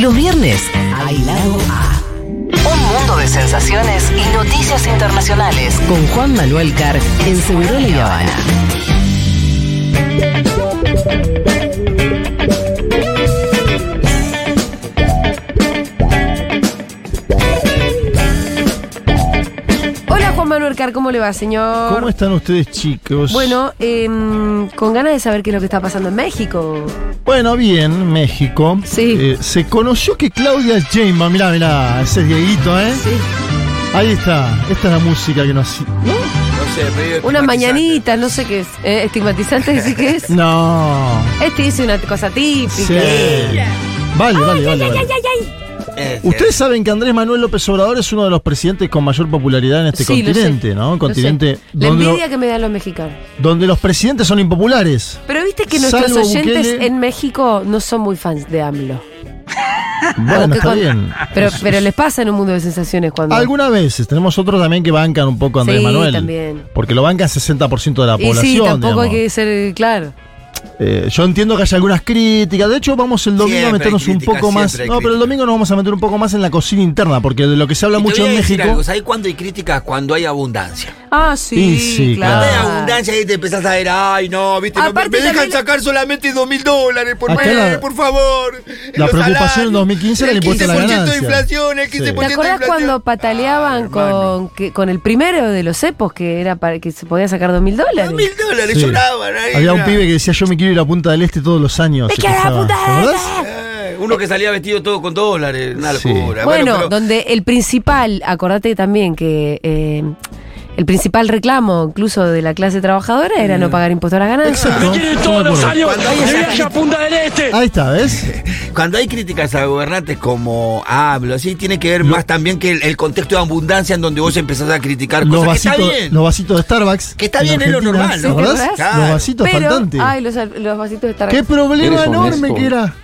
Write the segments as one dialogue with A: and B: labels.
A: Los viernes, al lado A. Un mundo de sensaciones y noticias internacionales. Con Juan Manuel Carr en Segurola y Habana.
B: Hola Juan Manuel Car, ¿cómo le va, señor?
C: ¿Cómo están ustedes, chicos?
B: Bueno, em, con ganas de saber qué es lo que está pasando en México.
C: Bueno, bien, México.
B: Sí.
C: Eh, se conoció que Claudia Sheinbaum, mirá, mirá, ese es Dieguito, ¿eh?
B: Sí.
C: Ahí está, esta es la música que nos...
D: No sé, medio
B: Una
D: estigmatizante.
B: mañanita, no sé qué es. ¿Eh? ¿Estigmatizante decir qué es?
C: No.
B: Este dice una cosa típica.
C: Sí. Vale, vale, vale. vale. Ustedes saben que Andrés Manuel López Obrador es uno de los presidentes con mayor popularidad en este
B: Sí, lo
C: continente,
B: sé,
C: ¿no? Un continente
B: sé. La
C: donde,
B: envidia que me dan los mexicanos.
C: donde los presidentes son impopulares.
B: Pero viste que nuestros
C: Salvo
B: oyentes
C: Bukele.
B: en México no son muy fans de AMLO.
C: Bueno, está bien.
B: Pero, pero les pasa en un mundo de sensaciones cuando.
C: Algunas veces. Tenemos otros también que bancan un poco a Andrés
B: Sí,
C: Manuel.
B: también.
C: Porque lo bancan 60% de la
B: y
C: población.
B: sí, tampoco hay que ser claro.
C: Eh, yo entiendo que hay algunas críticas. De hecho, vamos el domingo
D: Siempre
C: a meternos un poco más. No, pero el domingo nos vamos a meter un poco más en la cocina interna, porque de lo que se habla
D: Y te
C: mucho
D: voy a
C: en
D: decir
C: México.
D: algo, ¿sabes cuándo hay críticas? Cuando hay abundancia.
B: Ah, sí,
C: Y sí,
B: claro.
D: Cuando hay abundancia y te empezás a ver, ay, no, viste, no, me, dejan
B: también-
D: sacar solamente dos mil dólares por mes,
C: la-
D: por favor.
C: la preocupación en 2015 era el impuesto a la
D: 15% de
C: ganancia.
D: inflación, el 15%
C: Sí.
B: ¿Te acordás
D: de inflación.
B: cuando pataleaban
D: Ah,
B: con, que, con el primero de los cepos que era para que se podía sacar dos mil dólares?
D: Dos mil dólares lloraban ahí.
C: Había un pibe que decía: Yo me quiero ir a Punta del Este todos los años.
B: ¡Me quiero ir a. Punta
C: ¿Te
B: del?
D: Eh, Uno que salía vestido todo con dólares, una
C: Sí.
D: locura.
B: Bueno,
D: pero-
B: donde el principal, acordate también que eh, el principal reclamo incluso de la clase trabajadora era no pagar impuestos a la ganancia.
C: Exacto.
E: quieren todos
C: me
E: los años de viaje a Punta del Este.
C: Ahí está, ¿ves?
D: Cuando hay críticas a gobernantes como hablo, sí, tiene que ver más también que el, el contexto de abundancia en donde vos empezás a criticar
C: Los
D: cosas que
C: vasitos,
D: está bien.
C: los vasitos de Starbucks.
D: Que está
C: en
D: bien, es lo
C: Argentina,
D: normal,
C: ¿te
D: ¿no?
C: acordás?
B: ¿Te acordás?
C: Los vasitos
B: Pero,
C: faltantes.
B: ay, los, los vasitos de estar
C: Qué problema
E: Eres
C: enorme que era.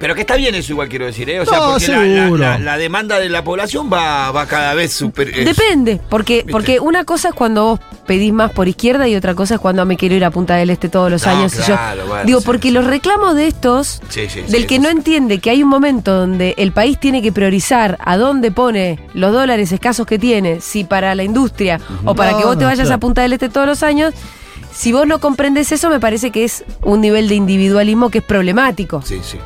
D: Pero que está bien eso igual quiero decir, ¿eh? O sea,
C: No,
D: porque la, la-
C: seguro.
D: la- la demanda de la población va, va cada vez super...
B: Depende, porque, porque una cosa es cuando vos pedís más por izquierda y otra cosa es cuando me quiero ir a Punta del Este todos los
D: No,
B: años. y yo-
D: claro, bueno,
B: digo,
D: sí,
B: porque
D: sí.
B: los reclamos de estos,
D: Sí, sí,
B: del
D: sí,
B: que no
D: sí.
B: entiende que hay un momento donde el país tiene que priorizar a dónde pone los dólares escasos que tiene, si para la industria o para
C: No,
B: que vos te vayas
C: claro.
B: a Punta del Este todos los años. Si vos no comprendes eso, me parece que es un nivel de individualismo que es problemático.
D: Sí, sí.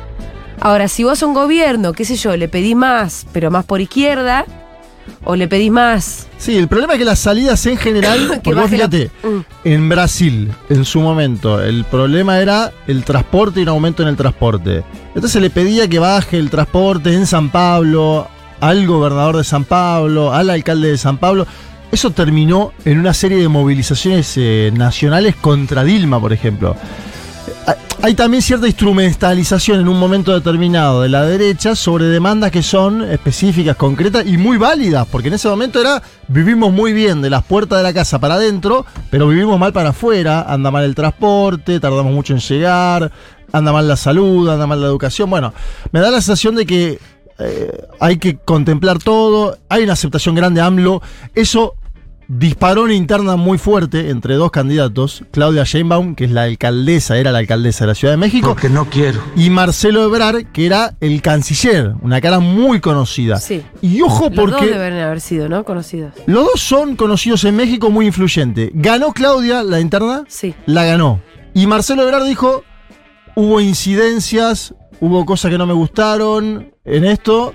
B: Ahora, si vos a un gobierno, qué sé yo, le pedís más, pero más por izquierda, o le pedís más.
C: Sí, el problema es que las salidas en general,
B: Que
C: porque vos
B: la-
C: fíjate,
B: Mm.
C: en Brasil, en su momento, el problema era el transporte y un aumento en el transporte. Entonces se le pedía que baje el transporte en San Pablo, al gobernador de San Pablo, al alcalde de San Pablo. Eso terminó en una serie de movilizaciones eh, nacionales contra Dilma, por ejemplo. Hay- también cierta instrumentalización en un momento determinado de la derecha sobre demandas que son específicas, concretas y muy válidas, porque en ese momento era vivimos muy bien de las puertas de la casa para adentro, pero vivimos mal para afuera, anda mal el transporte, tardamos mucho en llegar, anda mal la salud, anda mal la educación. Bueno, me da la sensación de que eh, hay que contemplar todo, hay una aceptación grande AMLO, eso disparó una interna muy fuerte entre dos candidatos, Claudia Sheinbaum, que es la alcaldesa, era la alcaldesa de la Ciudad de México,
E: Porque no quiero.
C: y Marcelo Ebrard, que era el canciller, una cara muy conocida.
B: Sí.
C: Y ojo
B: Los dos
C: porque
B: deben haber sido, ¿no? Conocidos.
C: los dos son conocidos en México muy influyentes. Ganó Claudia la interna,
B: Sí.
C: la ganó. Y Marcelo Ebrard dijo, hubo incidencias, hubo cosas que no me gustaron en esto.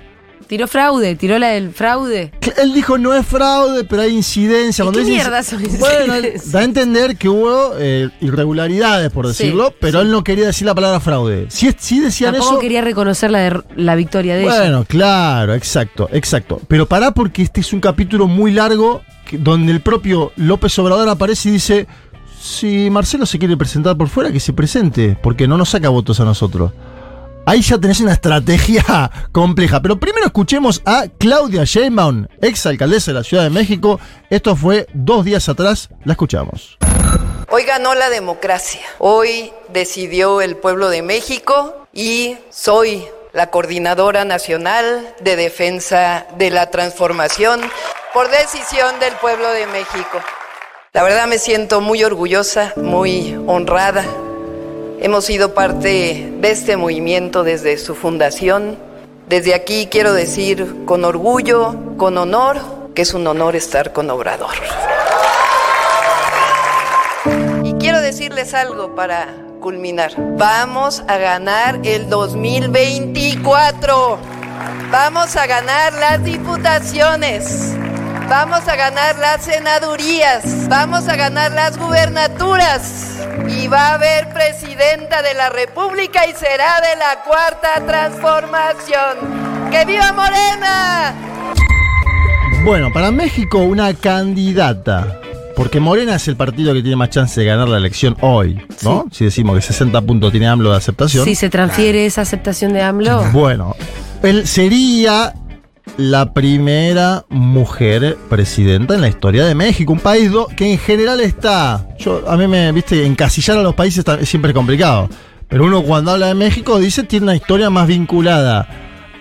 B: Tiró fraude, tiró la del fraude.
C: Él dijo no es fraude, pero hay incidencia.
B: ¿Y
C: Cuando
B: qué mierda son
C: Bueno, da a entender que hubo eh, irregularidades, por
B: Sí,
C: decirlo, pero él no quería decir la palabra fraude. Si, si decían
B: Tampoco
C: eso.
B: quería reconocer la, la victoria de ella.
C: Bueno, claro, exacto, exacto. Pero pará porque este es un capítulo muy largo donde el propio López Obrador aparece y dice, si Marcelo se quiere presentar por fuera, que se presente, porque no nos saca votos a nosotros. Ahí ya tenés una estrategia compleja. Pero primero escuchemos a Claudia Sheinbaum, ex alcaldesa de la Ciudad de México. Esto fue dos días atrás. La escuchamos.
F: Hoy ganó la democracia. Hoy decidió el pueblo de México y soy la coordinadora nacional de defensa de la transformación por decisión del pueblo de México. La verdad me siento muy orgullosa, muy honrada. Hemos sido parte de este movimiento desde su fundación, Desde aquí quiero decir con orgullo, con honor, que es un honor estar con Obrador. Y quiero decirles algo para culminar. Vamos a ganar el 2024. Vamos a ganar las diputaciones. Vamos a ganar las senadurías. Vamos a ganar las gubernaturas. Y va a haber presidenta de la República y será de la cuarta transformación. ¡Que viva Morena!
C: Bueno, para México una candidata. Porque Morena es el partido que tiene más chance de ganar la elección hoy, ¿no? Si decimos que 60 puntos tiene AMLO de aceptación.
B: Si se transfiere esa aceptación de AMLO.
C: Bueno, él sería la primera mujer presidenta en la historia de México, un país do- que en general está, yo a mí me, viste, encasillar a los países ta- es siempre complicado, pero uno cuando habla de México dice tiene una historia más vinculada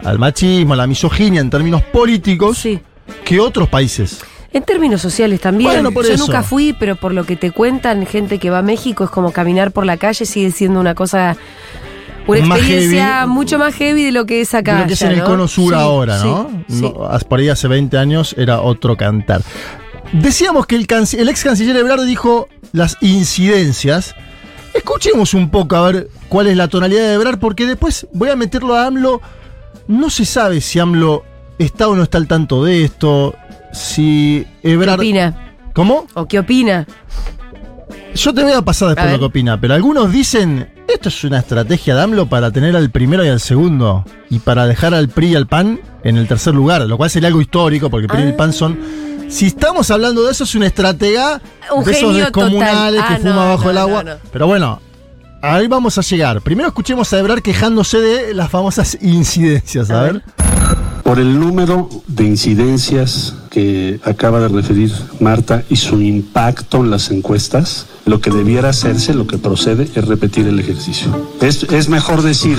C: al machismo, a la misoginia en términos políticos
B: Sí.
C: que otros países.
B: En términos sociales también.
C: Bueno, por
B: Yo
C: eso.
B: nunca fui, pero por lo que te cuentan, gente que va a México es como caminar por la calle, sigue siendo una cosa. Una
C: Más
B: experiencia
C: heavy.
B: mucho más heavy de lo que es acá.
C: Lo que es en el
B: ¿no?
C: cono sur
B: Sí,
C: ahora, ¿no?
B: sí.
C: No, Por ahí hace 20 años era otro cantar. Decíamos que el, el ex canciller Ebrard dijo las incidencias. Escuchemos un poco a ver cuál es la tonalidad de Ebrard, porque después voy a meterlo a AMLO. No se sabe si AMLO está o no está al tanto de esto. Si
B: ¿Qué
C: Ebrard.
B: opina?
C: ¿Cómo?
B: ¿O qué opina?
C: Yo te voy a pasar
B: A
C: después
B: ver.
C: lo que opina, pero algunos dicen, esto es una estrategia de AMLO para tener al primero y al segundo, y para dejar al PRI y al PAN en el tercer lugar, lo cual sería algo histórico, porque el PRI y el
B: Ah.
C: PAN son... Si estamos hablando de eso, es una estratega
B: Un
C: de esos descomunales que
B: Ah,
C: fuma
B: no,
C: bajo
B: no,
C: el agua.
B: no.
C: Pero bueno, ahí vamos a llegar. Primero escuchemos a Ebrard quejándose de las famosas incidencias, a,
B: A
C: ver.
B: ver.
G: Por el número de incidencias que acaba de referir Marta y su impacto en las encuestas, lo que debiera hacerse, lo que procede, es repetir el ejercicio. Es, es mejor decir,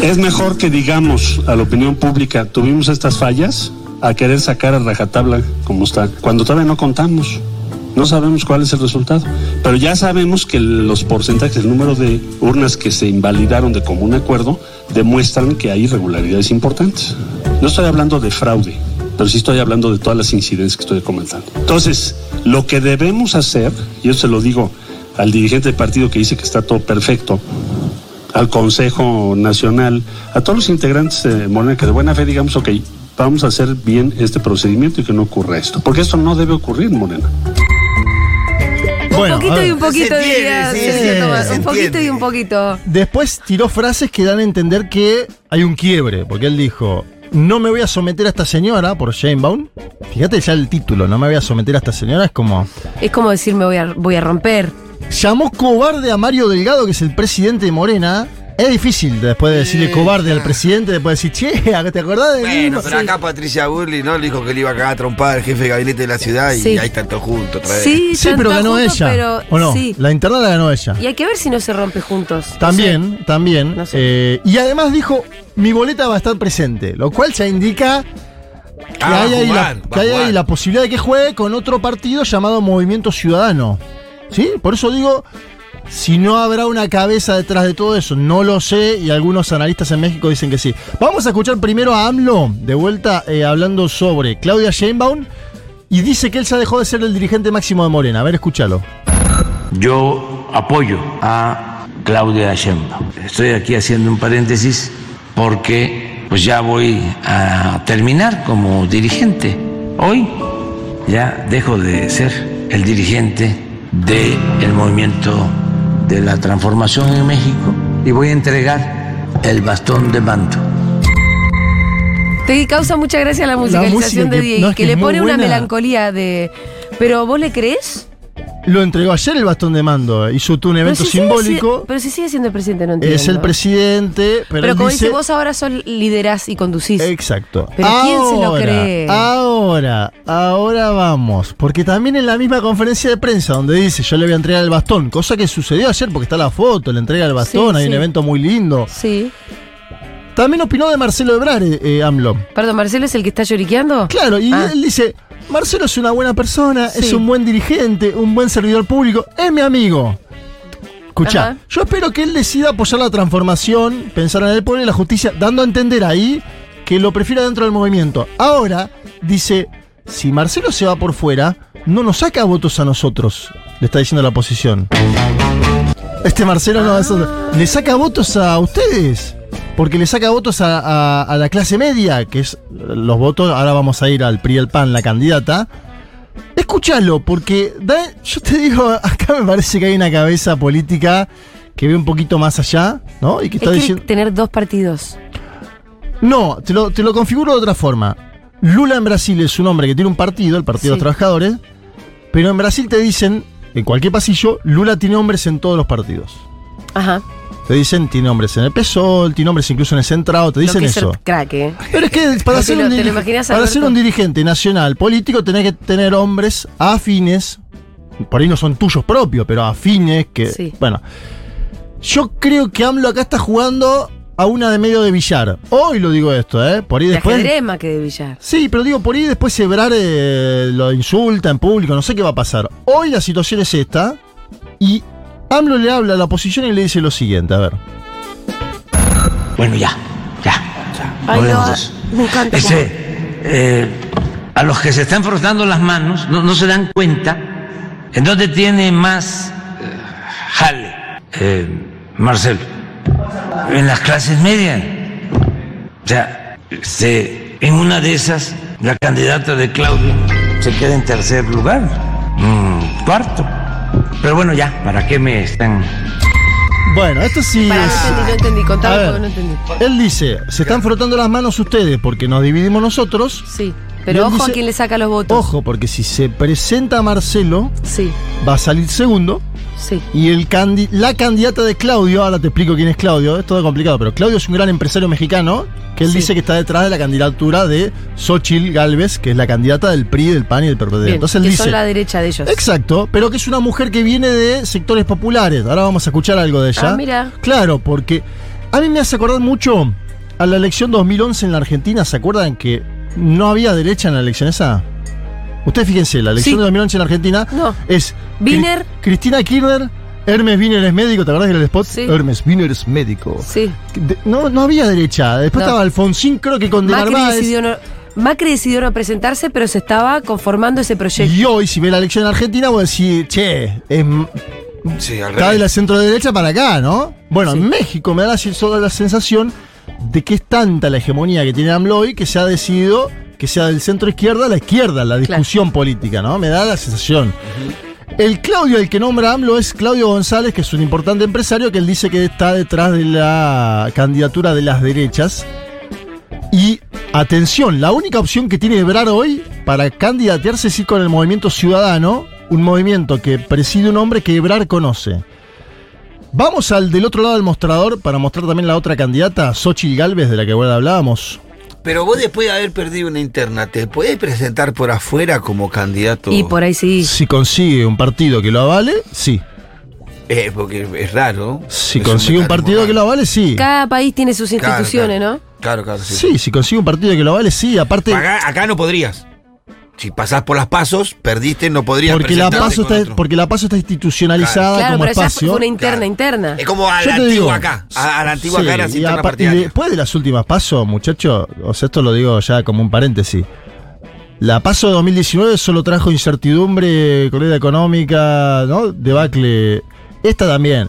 G: es mejor que digamos a la opinión pública, tuvimos estas fallas, a querer sacar a rajatabla como está, cuando todavía no contamos. No sabemos cuál es el resultado, pero ya sabemos que los porcentajes, el número de urnas que se invalidaron de común acuerdo, demuestran que hay irregularidades importantes. No estoy hablando de fraude, pero sí estoy hablando de todas las incidencias que estoy comentando. Entonces, lo que debemos hacer, y yo se lo digo al dirigente del partido que dice que está todo perfecto, al Consejo Nacional, a todos los integrantes de Morena que de buena fe digamos, ok, vamos a hacer bien este procedimiento y que no ocurra esto, porque esto no debe ocurrir, Morena.
C: Bueno,
B: un poquito y un poquito,
D: Se entiende,
B: diría
D: sí,
B: Sergio
C: sí,
B: Tomás.
D: se
B: Un poquito y un poquito.
C: Después tiró frases que dan a entender que hay un quiebre, porque él dijo, no me voy a someter a esta señora por Sheinbaum. Fíjate ya el título, no me voy a someter a esta señora, es como...
B: Es como decir, me voy a, voy a romper.
C: Llamó cobarde a Mario Delgado, que es el presidente de Morena. Es difícil después de decirle
D: Sí,
C: cobarde al presidente, después de decir, che, ¿te acordás de mí?
D: Bueno, pero
C: Sí.
D: acá Patricia Burley no le dijo que le iba a cagar a trompar al jefe de gabinete de la ciudad y
B: Sí.
D: ahí están todos juntos otra vez.
B: Sí,
C: Sí, pero ganó
B: juntos,
C: ella.
B: Pero,
C: ¿O no?
B: Sí.
C: La interna la ganó ella.
B: Y hay que ver si no se rompe juntos. No
C: También, también.
B: No sé.
C: Eh, y además dijo, mi boleta va a estar presente, lo cual ya indica que
D: Ah, va a
C: hay, ahí,
D: jugar,
C: la,
D: va
C: que hay ahí la posibilidad de que juegue con otro partido llamado Movimiento Ciudadano. ¿Sí? Por eso digo, si no habrá una cabeza detrás de todo eso, no lo sé y algunos analistas en México dicen que sí. Vamos a escuchar primero a AMLO, de vuelta eh, hablando sobre Claudia Sheinbaum, y dice que él ya dejó de ser el dirigente máximo de Morena. A ver, escúchalo.
H: Yo apoyo a Claudia Sheinbaum. Estoy aquí haciendo un paréntesis porque pues ya voy a terminar como dirigente. Hoy ya dejo de ser el dirigente del movimiento de la transformación en México y voy a entregar el bastón de mando.
B: Te causa mucha gracia la musicalización
C: música
B: de Diego,
C: no, es
B: que,
C: que
B: le pone una melancolía de. Pero vos le crees?
C: Lo entregó ayer el bastón de mando, hizo tú un evento
B: pero si sigue
C: simbólico.
B: si- pero si sigue siendo el presidente, no entiendo.
C: Es el presidente, pero,
B: Pero, como
C: dice,
B: dice, vos ahora sos liderás y conducís.
C: Exacto.
B: Pero ¿quién se lo
C: Ahora,
B: cree?
C: Ahora, ahora vamos. Porque también en la misma conferencia de prensa donde dice yo le voy a entregar el bastón, cosa que sucedió ayer porque está la foto, le entrega el bastón,
B: Sí,
C: hay
B: sí.
C: un evento muy lindo.
B: Sí.
C: También opinó de Marcelo Ebrard, eh, eh, AMLO.
B: Perdón, Marcelo es el que está lloriqueando.
C: Claro, y
B: Ah.
C: él dice, Marcelo es una buena persona,
B: Sí.
C: es un buen dirigente, un buen servidor público, es mi amigo. Escuchá,
B: Ajá.
C: yo espero que él decida apoyar la transformación, pensar en el pueblo y la justicia, dando a entender ahí que lo prefiera dentro del movimiento. Ahora dice, si Marcelo se va por fuera, no nos saca votos a nosotros, le está diciendo la oposición. Este Marcelo no, eso- le saca votos a ustedes. Porque le saca votos a, a- a la clase media, que es los votos, ahora vamos a ir al PRI al PAN, la candidata. Escúchalo, porque da- yo te digo, acá me parece que hay una cabeza política que ve un poquito más allá, ¿no? Y que está diciendo.
B: tener dos partidos.
C: No, te lo, te lo configuro de otra forma. Lula en Brasil es un hombre que tiene un partido, el Partido de los Trabajadores, pero en Brasil te dicen, en cualquier pasillo, Lula tiene hombres en todos los partidos.
B: Ajá.
C: Te dicen, tiene hombres en el PSOL, tiene hombres incluso en el Centrado, te
B: Lo
C: dicen
B: que es ser
C: eso.
B: crack, ¿eh?
C: Pero es que para, ser,
B: lo-
C: un,
B: lo
C: para ser dirigente nacional político tenés que tener hombres afines, por ahí no son tuyos propios, pero afines que...
B: Sí.
C: Bueno, yo creo que AMLO acá está jugando a una de medio de billar. Hoy lo digo esto, ¿eh? Por ahí
B: De
C: después...
B: ajedrez que de billar.
C: Sí, pero digo, por ahí después Sebrar eh, lo insulta en público, no sé qué va a pasar. Hoy la situación es esta y AMLO le habla a la oposición y le dice lo siguiente, a ver.
H: Bueno, ya, ya.
B: Ay,
H: Hablemos
B: no, me encanta
H: Ese, eh, a los que se están frotando las manos, no, no se dan cuenta en dónde tiene más eh, jale eh, Marcelo. En las clases medias. O sea, este, en una de esas, la candidata de Claudio se queda en tercer lugar, mm, cuarto. Pero bueno, ya, ¿para qué me están
C: Bueno, esto sí
B: no
C: es...
B: entendí, no entendí.
C: A ver.
B: no entendí.
C: Él dice, se están frotando las manos ustedes porque nos dividimos nosotros.
B: Sí. Pero ojo
C: dice-
B: a quién le saca los votos.
C: Ojo, porque si se presenta Marcelo,
B: Sí,
C: va a salir segundo.
B: Sí.
C: Y el candi- la candidata de Claudio, ahora te explico quién es Claudio, es todo complicado, pero Claudio es un gran empresario mexicano que él
B: Sí.
C: dice que está detrás de la candidatura de Xochil Galvez, que es la candidata del PRI, del PAN y del PRD.
B: Bien,
C: Entonces él
B: que
C: dice.
B: son la derecha de ellos.
C: Exacto, pero que es una mujer que viene de sectores populares. Ahora vamos a escuchar algo de ella.
B: Ah, mira.
C: Claro, porque a mí me hace acordar mucho a la elección 2011 en la Argentina. ¿Se acuerdan que no había derecha en la elección esa? Ustedes fíjense, la elección
B: Sí.
C: de 2011 en Argentina
B: No.
C: es. Cri- Cristina Kirchner, Hermes Wiener es médico, ¿te acordás del spot?
B: Sí.
C: Hermes Wiener es médico.
B: Sí.
C: De- no, no había derecha. Después
B: No.
C: estaba Alfonsín, creo que con De
B: Macri
C: Narváez.
B: decidió, no, Macri decidió no presentarse, pero se estaba conformando ese proyecto.
C: Y hoy, si ve la elección en Argentina, vos decís, che, es
D: Sí, al
C: Está de la centro derecha para acá, ¿no? Bueno,
B: Sí.
C: en México me da la, toda la sensación de que es tanta la hegemonía que tiene AMLO hoy que se ha decidido que sea del centro izquierda a la izquierda la discusión política, ¿no? Me da la sensación. El Claudio, el que nombra AMLO, es Claudio González, que es un importante empresario, que él dice que está detrás de la candidatura de las derechas. Y atención, la única opción que tiene Ebrard hoy para candidatearse es ir con el movimiento ciudadano, un movimiento que preside un hombre que Ebrard conoce. Vamos al del otro lado del mostrador para mostrar también la otra candidata, Xochitl Galvez, de la que bueno hablábamos.
D: Pero vos después de haber perdido una interna, ¿te podés presentar por afuera como candidato?
B: Y por ahí sí.
C: Si consigue un partido que lo avale, sí.
D: Eh, porque es raro.
C: Si
D: Es
C: consigue un partido que lo avale, sí.
B: Cada país tiene sus
D: Claro,
B: instituciones,
D: claro.
B: ¿no?
D: Claro, claro. Sí.
C: Sí, si consigue un partido que lo avale, sí. Aparte,
D: Acá, acá no podrías. Si pasás por las pasos, perdiste, no podrías
C: porque la, paso está,
D: otro.
C: porque la paso está institucionalizada
B: Claro,
C: como
B: pero
C: espacio.
B: una interna,
D: Claro.
B: interna.
D: Es como a la antigua
C: digo,
D: acá. A, a la antigua
C: sí,
D: acá era
C: y,
D: interna
C: y después de las últimas pasos, muchachos, o sea, esto lo digo ya como un paréntesis. La paso de 2019 solo trajo incertidumbre, corrida económica, ¿no? Debacle. Esta también.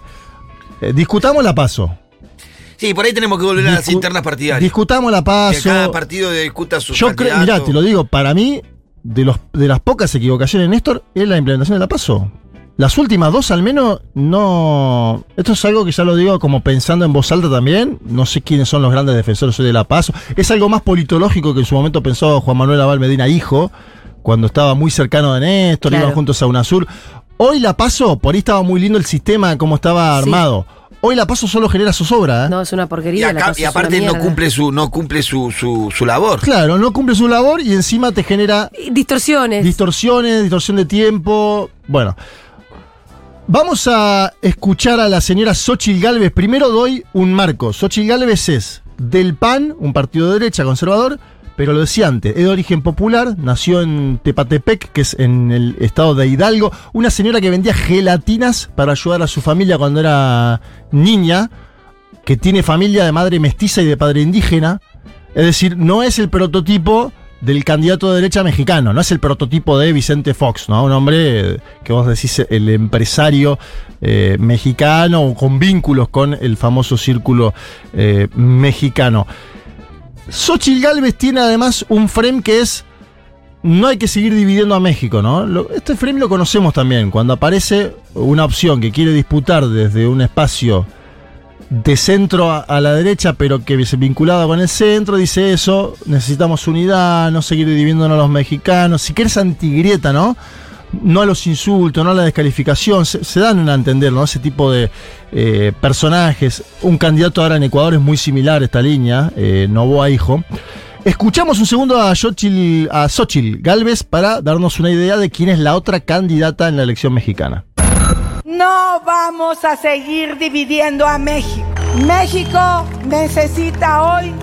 C: Eh, discutamos la paso.
D: Sí, por ahí tenemos que volver a las internas partidarias.
C: Discutamos la
D: que
C: paso.
D: cada partido discuta su
C: Yo creo, mirá, te lo digo, para mí, de, los, de las pocas equivocaciones de Néstor, es la implementación de la paso. Las últimas dos al menos no... Esto es algo que ya lo digo como pensando en voz alta también. No sé quiénes son los grandes defensores hoy de la paso. Es algo más politológico que en su momento pensó Juan Manuel Abal Medina hijo, cuando estaba muy cercano de Néstor,
B: Claro.
C: iban juntos a UNASUR. Hoy la paso, por ahí estaba muy lindo el sistema, cómo estaba
B: Sí.
C: Hoy la paso solo genera zozobra. ¿eh?
B: No, es una
D: Y,
B: porquería. la
D: acá-
B: cosa
D: y aparte no cumple su no cumple su, su, su labor.
C: Claro, no cumple su labor y encima te genera
B: Y Distorsiones.
C: Distorsiones, distorsión de tiempo. Bueno. Vamos a escuchar a la señora Xochitl Galvez. Primero doy un marco. Xochitl Galvez es del PAN, un partido de derecha conservador, pero lo decía antes, es de origen popular, nació en Tepatepec, que es en el estado de Hidalgo. Una señora que vendía gelatinas para ayudar a su familia cuando era niña, que tiene familia de madre mestiza y de padre indígena. Es decir, no es el prototipo del candidato de derecha mexicano, no es el prototipo de Vicente Fox, ¿no? Un hombre eh, que vos decís el empresario eh, mexicano con vínculos con el famoso círculo eh, mexicano. Xochitl Galvez tiene además un frame que es no hay que seguir dividiendo a México, ¿no? Lo- este frame lo conocemos también. Cuando aparece una opción que quiere disputar desde un espacio de centro a, la derecha, pero que es vinculada con el centro, dice eso, necesitamos unidad, no seguir dividiéndonos a los mexicanos, si quieres antigrieta, ¿no? No a los insultos, no a la descalificación, se, dan a entender, ¿no? Ese tipo de eh, personajes. Un candidato ahora en Ecuador es muy similar a esta línea, eh, Novoa Hijo. Escuchamos un segundo a Xochitl, a Xochitl Galvez para darnos una idea de quién es la otra candidata en la elección mexicana.
I: No vamos a seguir dividiendo a México. México necesita hoy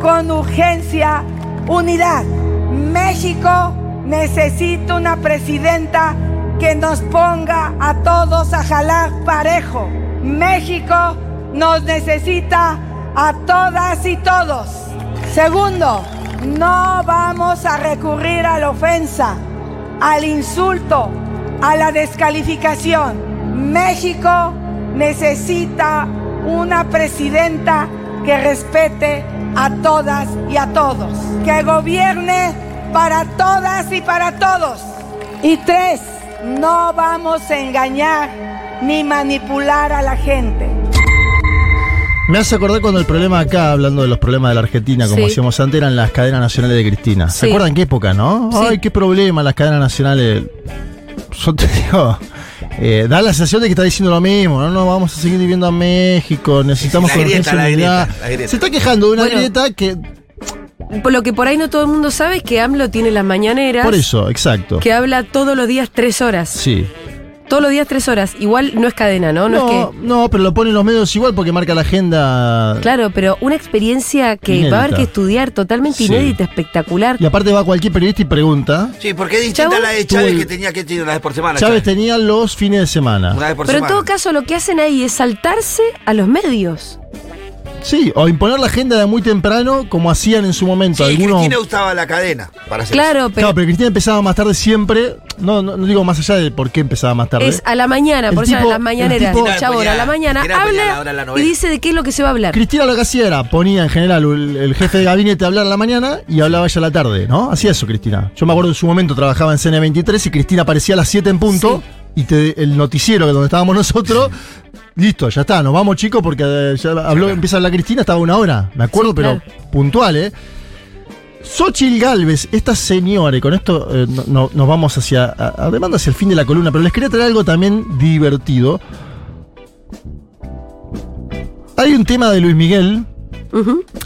I: con urgencia unidad. México necesita una presidenta que nos ponga a todos a jalar parejo. México nos necesita a todas y todos. Segundo, no vamos a recurrir a la ofensa, al insulto, a la descalificación. México necesita una presidenta que respete a todas y a todos, que gobierne para todas y para todos. Y tres, no vamos a engañar ni manipular a la gente.
C: Me hace acordar cuando el problema acá, hablando de los problemas de la Argentina, como
B: Sí.
C: decíamos antes, eran las cadenas nacionales de Cristina. ¿Se acuerdan qué época, no?
B: Sí.
C: Ay, qué problema, las cadenas nacionales. Yo te digo, eh, da la sensación de que está diciendo lo mismo, ¿no? No, vamos a seguir viviendo a México, necesitamos
D: La grieta, la grieta.
C: Se está quejando de una
B: Bueno.
C: grieta que.
B: Por lo que por ahí no todo el mundo sabe es que AMLO tiene las mañaneras.
C: Por eso, exacto.
B: Que habla todos los días tres horas.
C: Sí.
B: Todos los días tres horas. Igual no es cadena, ¿no? No,
C: No,
B: es que.
C: no, pero lo ponen los medios igual porque marca la agenda.
B: Claro, pero una experiencia que
C: Inédita.
B: va a haber que estudiar totalmente
C: Sí.
B: inédita, espectacular.
C: Y aparte va cualquier periodista y pregunta.
D: Sí, porque es distinta
B: Chavo,
D: la de Chávez
C: el-
D: que tenía que tener una vez por semana.
C: Chávez tenía los fines de semana.
D: Una vez por
B: Pero en todo caso, lo que hacen ahí es saltarse a los medios.
C: Sí, o imponer la agenda de muy temprano, como hacían en su momento
D: Sí,
C: algunos.
D: Cristina usaba la cadena para hacer
B: Claro,
C: Claro,
B: pero
C: pero Cristina empezaba más tarde siempre. No, no, no digo más allá de por qué empezaba más tarde.
B: es a la mañana,
C: El
B: por eso en las mañaneras.
C: tipo-
B: Chabón, a la mañana habla
D: la
B: y dice de qué es lo que se va a hablar.
C: Cristina lo que hacía era, ponía en general el, el jefe de gabinete a hablar a la mañana y hablaba ella a la tarde, ¿no? Hacía eso Cristina. Yo me acuerdo en su momento trabajaba en CN23 y Cristina aparecía a las 7 en punto y te- el noticiero que donde estábamos nosotros, listo, ya está, nos vamos chicos porque eh, ya habló, empieza a hablar Cristina, estaba una hora, me acuerdo,
B: Sí,
C: pero
B: claro.
C: puntual, ¿eh? Xochitl Galvez, esta señora, y con esto eh, no- no- nos vamos hacia, a- además hacia el fin de la columna, pero les quería traer algo también divertido. Hay un tema de Luis Miguel,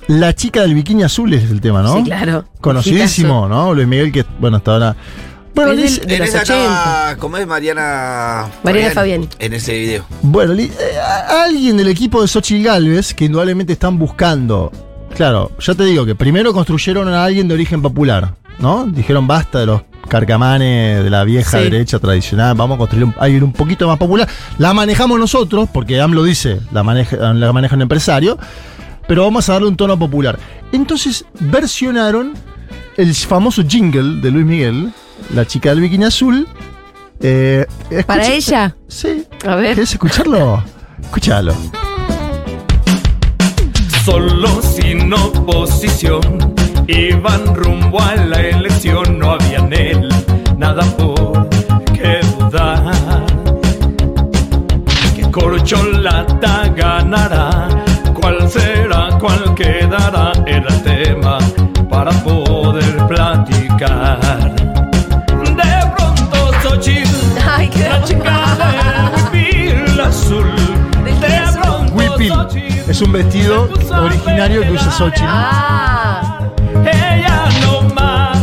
C: la chica del bikini azul es el tema, ¿no?
B: Sí, claro.
C: Conocidísimo, ¿no? Luis Miguel, que bueno, hasta ahora. Bueno, Liz-
B: de
D: En
B: los
D: esa
B: 80.
D: estaba, ¿cómo es Mariana
B: Mariana Fabián.
D: En ese video.
C: bueno, Li- eh, alguien del equipo de Xochitl Galvez, que indudablemente están buscando. Claro, ya te digo que primero construyeron a alguien de origen popular, ¿no? Dijeron basta de los carcamanes de la vieja
B: Sí.
C: derecha tradicional, vamos a construir un, alguien un poquito más popular. La manejamos nosotros, porque AMLO dice, la maneja, la maneja un empresario, pero vamos a darle un tono popular. Entonces versionaron el famoso jingle de Luis Miguel, la chica del bikini azul. eh,
B: ¿Para ella?
C: Sí.
B: A ver.
C: ¿Querés escucharlo? Escúchalo.
E: Solo sin oposición iban rumbo a la elección, no había en él nada por qué dudar. Que Corcholata ganará, cuál será, cuál quedará, huipil
C: Es un vestido originario que usa Xochitl.
B: Ah,
E: ella no más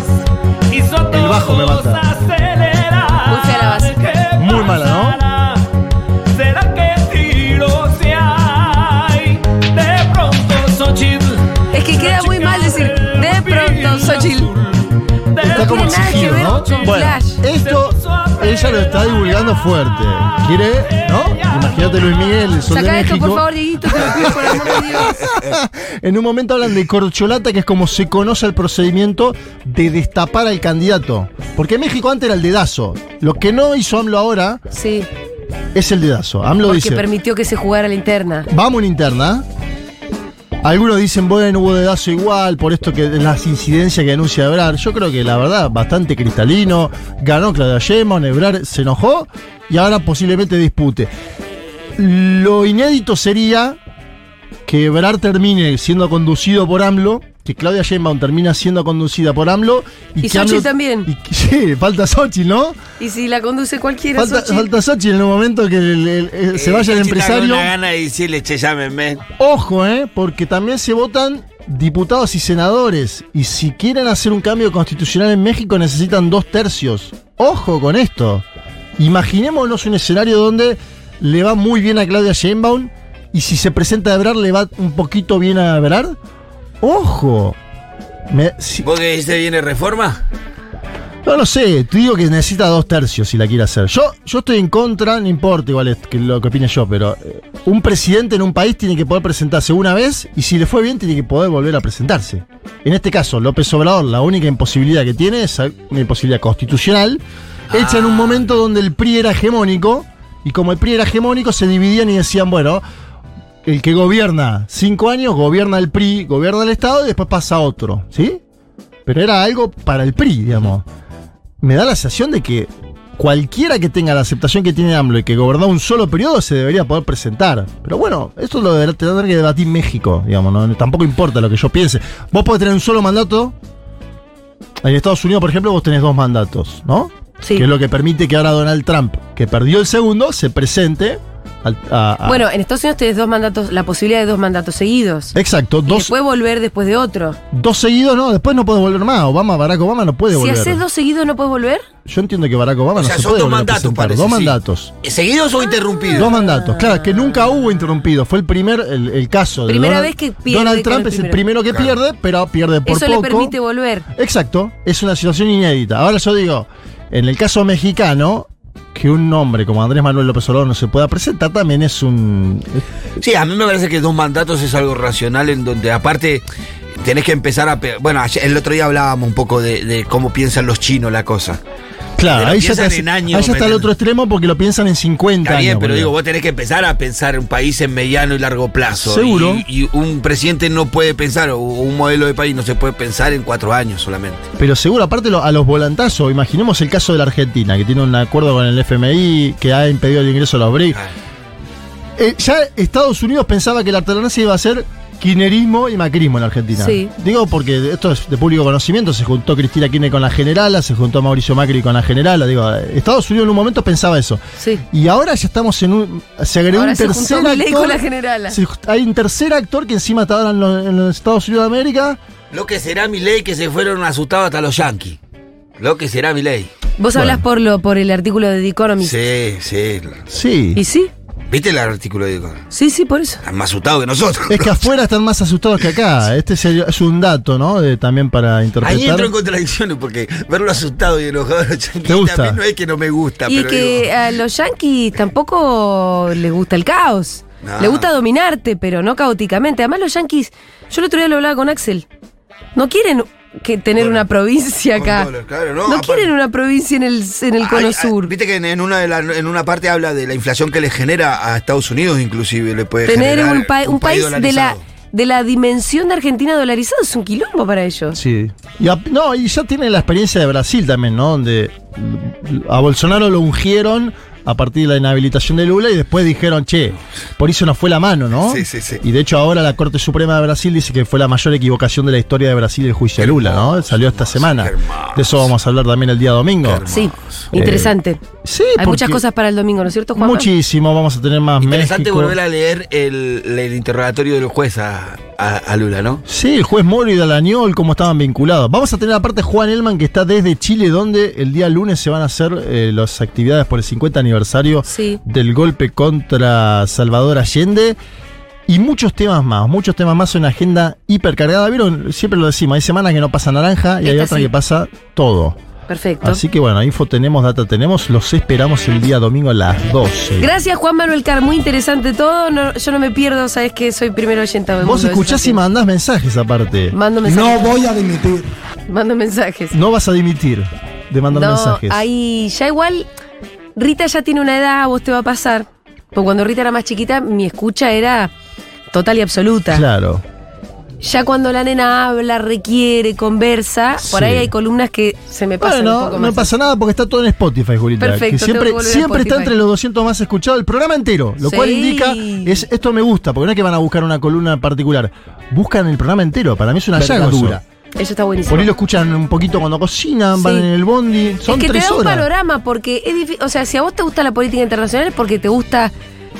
E: hizo a
C: El bajo me mata.
B: fea la base.
E: ¿Qué
C: Muy mala, ¿no?
E: pasará? ¿Será que tiros se hay? De pronto Xochitl.
B: es que queda muy mal decir de pronto, Xochitl.
C: Está como exigido, ¿no?
B: con
C: Bueno,
B: Flash.
C: Ella lo está divulgando fuerte. Quiere, ¿no? Imagínate Luis Miguel, el sol de
B: esto,
C: México.
B: por favor, Dieguito, te lo pido por el amor de Dios.
C: En un momento hablan de corcholata, que es como se conoce el procedimiento de destapar al candidato. Porque en México antes era el dedazo. Lo que no hizo AMLO ahora
B: Sí,
C: es el dedazo. AMLO
B: porque
C: dice,
B: permitió que se jugara la interna.
C: vamos una interna. Algunos dicen, bueno, hubo dedazo igual, por esto que las incidencias que denuncia Ebrar. Yo creo que la verdad, bastante cristalino. Ganó Claudia Sheinbaum, Ebrar se enojó y ahora posiblemente dispute. Lo inédito sería que Ebrar termine siendo conducido por AMLO, que Claudia Sheinbaum termina siendo conducida por AMLO.
B: Y
C: que
B: Xochitl
C: AMLO-
B: también.
C: y que- sí, falta Xochitl, ¿no?
B: Y si la conduce cualquiera,
C: Falta,
B: Xochitl.
C: falta Xochitl en un momento que el- el- el- se vaya el
D: Eh,
C: empresario.
D: una gana de decirle, che, llámenme.
C: Ojo, ¿eh? Porque también se votan diputados y senadores. Y si quieren hacer un cambio constitucional en México necesitan dos tercios. Ojo con esto. Imaginémonos un escenario donde le va muy bien a Claudia Sheinbaum y si se presenta a Ebrard le va un poquito bien a Ebrard. Ojo. Me- si-
D: ¿Vos que dice viene reforma?
C: no lo sé, te digo que necesita dos tercios si la quiere hacer. Yo, yo estoy en contra, no importa igual es que lo que opine yo, pero eh, un presidente en un país tiene que poder presentarse una vez y si le fue bien tiene que poder volver a presentarse. En este caso, López Obrador, la única imposibilidad que tiene es una imposibilidad constitucional, hecha en un momento donde el PRI era hegemónico y como el PRI era hegemónico se dividían y decían, bueno, el que gobierna cinco años, gobierna el PRI, gobierna el Estado y después pasa otro, ¿sí? Pero era algo para el PRI, digamos me da la sensación de que cualquiera que tenga la aceptación que tiene AMLO y que gobernó un solo periodo se debería poder presentar. Pero bueno, esto lo deberá tener que debatir México, digamos, ¿no? tampoco importa lo que yo piense. Vos podés tener un solo mandato. En Estados Unidos, por ejemplo, vos tenés dos mandatos, ¿no?
B: Sí.
C: Que es lo que permite que ahora Donald Trump, que perdió el segundo, se presente a- a-
B: Bueno, en Estados Unidos tenés dos mandatos, la posibilidad de dos mandatos seguidos.
C: Exacto,
B: Y
C: dos,
B: después volver después de otro.
C: dos seguidos, no, después no puede volver más. Obama, Barack Obama no puede
B: Si
C: volver.
B: haces dos seguidos, ¿no puedes volver?
C: Yo entiendo que Barack Obama
D: O
C: no
D: sea,
C: se
D: son
C: puede
D: dos mandatos, parece,
C: Dos
D: sí.
C: mandatos.
D: ¿Seguidos o interrumpidos?
C: Dos mandatos, claro, que nunca hubo interrumpido. Fue el primer, el, el caso de
B: Primera
C: Donald,
B: vez que pierde
C: Donald Trump
B: el
C: es el
B: primero.
C: que pierde, pero pierde por
B: Eso
C: poco.
B: le permite volver.
C: Exacto, es una situación inédita. Ahora yo digo, en el caso mexicano, que un hombre como Andrés Manuel López Obrador no se pueda presentar también es un.
D: Sí, a mí me parece que dos mandatos es algo racional en donde aparte tenés que empezar a... Bueno, el otro día hablábamos un poco de, de cómo piensan los chinos la cosa.
C: Claro, ahí ya, te-
D: en años,
C: ahí ya está el
D: ¿me
C: otro extremo porque lo piensan en 50
D: Está bien,
C: años.
D: pero digo, vos tenés que empezar a pensar un país en mediano y largo plazo.
C: Seguro.
D: Y, y un presidente no puede pensar, o un modelo de país no se puede pensar en cuatro años solamente.
C: Pero seguro, aparte a los volantazos, imaginemos el caso de la Argentina, que tiene un acuerdo con el FMI, que ha impedido el ingreso a los BRICS. Eh, ya Estados Unidos pensaba que la alternancia iba a ser kirchnerismo y macrismo en Argentina.
B: Sí.
C: Digo porque esto es de público conocimiento, se juntó Cristina Kirchner con la generala, se juntó Mauricio Macri con la generala, digo, Estados Unidos en un momento pensaba eso.
B: Sí.
C: Y ahora ya estamos en un... Se agregó
B: Ahora
C: un
B: se
C: tercer actor.
B: con la generala.
C: se- hay un tercer actor que encima está ahora en los, en los Estados Unidos de América.
D: Lo que será mi ley que se fueron asustados hasta los yanquis. Lo que será mi ley.
B: Vos
C: Bueno.
B: hablas por lo por el artículo de The Economist.
D: Sí, sí.
C: Sí.
B: ¿Y sí?
D: ¿Viste el artículo de
B: Sí, sí, por eso.
D: Están más asustados que nosotros.
C: Es que afuera están más asustados que acá. Este es, un dato, ¿no? De- también para interpretar.
D: Ahí entro en contradicciones porque verlo asustado y enojado a los yanquis
C: ¿Te gusta?
D: también no es que no me gusta,
B: Y
D: pero
B: que
D: digo,
B: a los yanquis tampoco les gusta el caos.
D: No.
B: Les gusta dominarte, pero no caóticamente. Además, los yanquis, yo el otro día lo hablaba con Axel, no quieren que tener una provincia acá.
D: dólar, claro, no,
B: no
D: aparte-
B: quieren una provincia en el, en el cono sur.
D: Viste que en- en una, de la- en una parte habla de la inflación que le genera a Estados Unidos, inclusive le puede
B: Tener
D: generar
B: un, pa- un país de la, de la dimensión de Argentina dolarizado es un quilombo para ellos.
C: Sí. Y a- no, y ya tiene la experiencia de Brasil también, ¿no? Donde a Bolsonaro lo ungieron a partir de la inhabilitación de Lula y después dijeron, che, por eso no fue la mano, ¿no?
D: Sí, sí, sí.
C: Y de hecho ahora la Corte Suprema de Brasil dice que fue la mayor equivocación de la historia de Brasil el juicio de Lula, ¿no? Salió esta semana. De eso vamos a hablar también el día domingo.
B: Sí,
C: Eh,
B: interesante.
C: Sí,
B: Hay muchas cosas para el domingo, ¿no es cierto, Juan?
C: Muchísimo, vamos a tener más
D: Interesante
C: México.
D: volver a leer el, el interrogatorio del juez a, a- a Lula, ¿no?
C: Sí, el juez Moro y Dalañol, cómo estaban vinculados. Vamos a tener aparte Juan Elman, que está desde Chile, donde el día lunes se van a hacer eh, las actividades por el 50 aniversario
B: Sí.
C: del golpe contra Salvador Allende. Y muchos temas más, muchos temas más en una agenda hipercargada. ¿Vieron? Siempre lo decimos, hay semanas que no pasa naranja y hay otra
B: sí.
C: que pasa todo.
B: Perfecto.
C: Así que bueno, info tenemos, data tenemos. Los esperamos el día domingo a las 12.
B: Gracias, Juan Manuel Car. Muy interesante todo. No- yo no me pierdo, sabes que soy primero oyente del
C: Vos
B: mundo
C: escuchás y mandás mensajes aparte.
B: Mando mensajes.
J: voy a dimitir.
B: Mando mensajes.
C: No vas a dimitir de mandar
B: No,
C: mensajes.
B: ahí ya igual. Rita ya tiene una edad, a vos te va a pasar. Porque cuando Rita era más chiquita, mi escucha era total y absoluta.
C: Claro.
B: Ya cuando la nena habla, requiere, conversa, por ahí hay columnas que se me pasan un
C: Bueno,
B: poco
C: no
B: más.
C: pasa nada porque está todo en Spotify, Julita.
B: Perfecto,
C: que
B: tengo
C: siempre
B: que
C: está entre los 200 más escuchados el programa entero. Lo cual indica, es esto me gusta, porque no es que van a buscar una columna en particular. Buscan el programa entero. Para mí es una hallazgo.
J: Vergadura.
C: Eso.
B: Está buenísimo.
C: Por ahí lo escuchan un poquito cuando cocinan, van
B: Sí.
C: en el bondi. Son
B: es que te
C: tres
B: da un
C: horas.
B: panorama porque es difícil. O sea, si a vos te gusta la política internacional es porque te gusta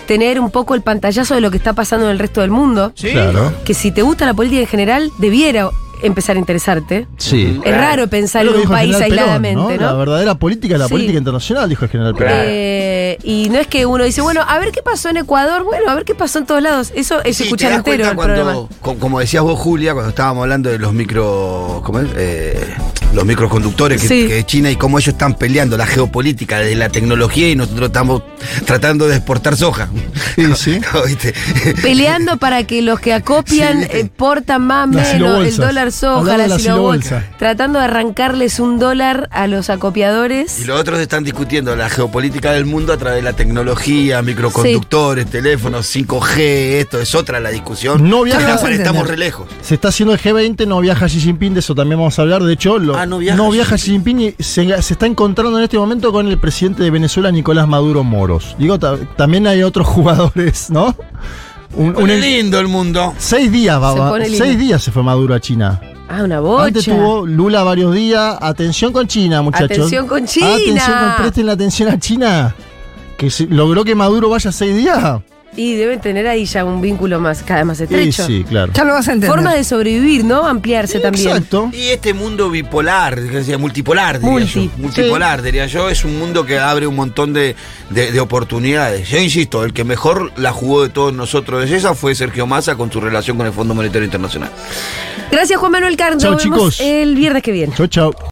B: tener un poco el pantallazo de lo que está pasando en el resto del mundo.
C: Claro.
B: Que si te gusta la política en general, debiera empezar a interesarte.
C: Sí.
B: Es raro pensar en un país
C: general Perón,
B: aisladamente,
C: La
B: ¿no?
C: verdadera política es la
B: Sí.
C: política internacional, dijo el general Perón.
B: Eh, y no es que uno dice, bueno, a ver qué pasó en Ecuador, bueno, a ver qué pasó en todos lados. Eso es
D: Sí,
B: escuchar entero el
D: cuando,
B: programa.
D: como decías vos, Julia, cuando estábamos hablando de los micro, ¿cómo es? Eh, los microconductores que,
B: Sí.
D: que China y cómo ellos están peleando la geopolítica desde la tecnología y nosotros estamos tratando de exportar soja.
C: Sí, sí.
D: ¿Viste?
B: Peleando para que los que acopian eh, portan más
C: Las
B: menos, el dólar soja, la,
C: de la
B: silobolsa. Tratando de arrancarles un dólar a los acopiadores.
D: Y los otros están discutiendo la geopolítica del mundo a través de la tecnología, microconductores, teléfonos, 5G, esto es otra la discusión.
C: No viaja-
D: estamos re lejos.
C: Se está haciendo el G20, no viaja Xi Jinping, de eso también vamos a hablar. De hecho, lo-
D: Ah, no viaja
C: Xi Jinping y se, se está encontrando en este momento con el presidente de Venezuela, Nicolás Maduro Moros. Digo, ta- también hay otros jugadores, ¿no? Un,
D: Pone lindo el mundo.
C: seis días, va,
B: Se
C: seis días se fue Maduro a China.
B: Ah, una bocha.
C: Antes tuvo Lula varios días. Atención con China, muchachos.
B: Atención con China.
C: Atención con, presten la atención a China. Que se- logró que Maduro vaya seis días.
B: Y deben tener ahí ya un vínculo más, cada vez más
C: Sí,
B: estrecho.
C: sí, claro.
J: Ya lo vas a entender.
B: Forma de sobrevivir, ¿no? Ampliarse también.
C: Exacto.
D: Y este mundo bipolar, que decía, multipolar, diría
B: Multi.
D: yo. Multipolar, diría yo, es un mundo que abre un montón de, de- de oportunidades. Yo insisto, el que mejor la jugó de todos nosotros de esa fue Sergio Massa con su relación con el Fondo Monetario Internacional.
B: Gracias, Juan Manuel Nos vemos
C: chicos.
B: el viernes que viene.
C: Chau, chau.